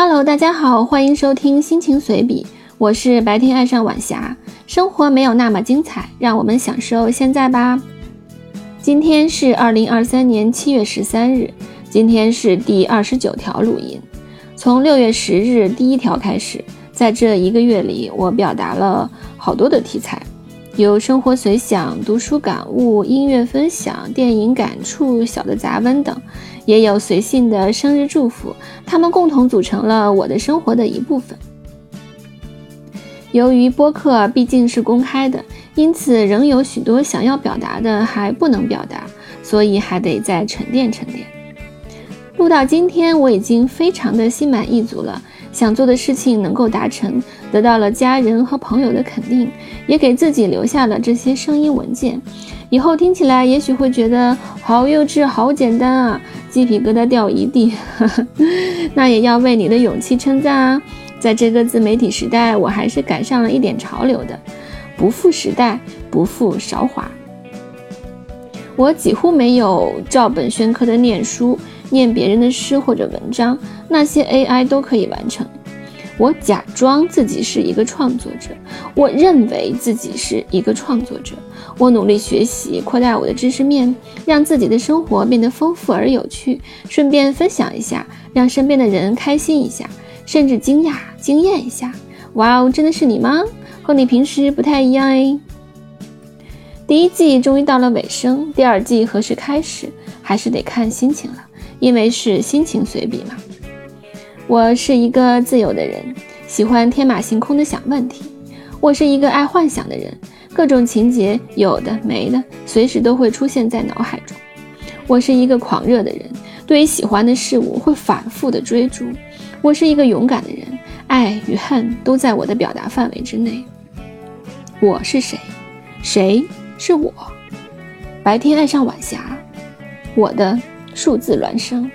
Hello，大家好，欢迎收听心情随笔，我是白天爱上晚霞。生活没有那么精彩，让我们享受现在吧。今天是二零二三年七月十三日，今天是第二十九条录音。从六月十日第一条开始，在这一个月里，我表达了好多的题材，有生活随想、读书感悟、音乐分享、电影感触、小的杂文等。也有随性的生日祝福，他们共同组成了我的生活的一部分。由于播客毕竟是公开的，因此仍有许多想要表达的还不能表达，所以还得再沉淀沉淀。录到今天，我已经非常的心满意足了，想做的事情能够达成，得到了家人和朋友的肯定，也给自己留下了这些声音文件。以后听起来也许会觉得好幼稚、好简单啊，鸡皮疙瘩掉一地。那也要为你的勇气称赞啊！在这个自媒体时代，我还是赶上了一点潮流的，不负时代，不负韶华。我几乎没有照本宣科的念书，念别人的诗或者文章，那些 AI 都可以完成。我假装自己是一个创作者，我认为自己是一个创作者。我努力学习，扩大我的知识面，让自己的生活变得丰富而有趣，顺便分享一下，让身边的人开心一下，甚至惊讶、惊艳一下。哇哦，真的是你吗？和你平时不太一样哎。第一季终于到了尾声，第二季何时开始，还是得看心情了，因为是心情随笔嘛。我是一个自由的人，喜欢天马行空的想问题。我是一个爱幻想的人，各种情节有的没的，随时都会出现在脑海中。我是一个狂热的人，对于喜欢的事物会反复的追逐。我是一个勇敢的人，爱与恨都在我的表达范围之内。我是谁？谁是我？白天爱上晚霞，我的数字孪生。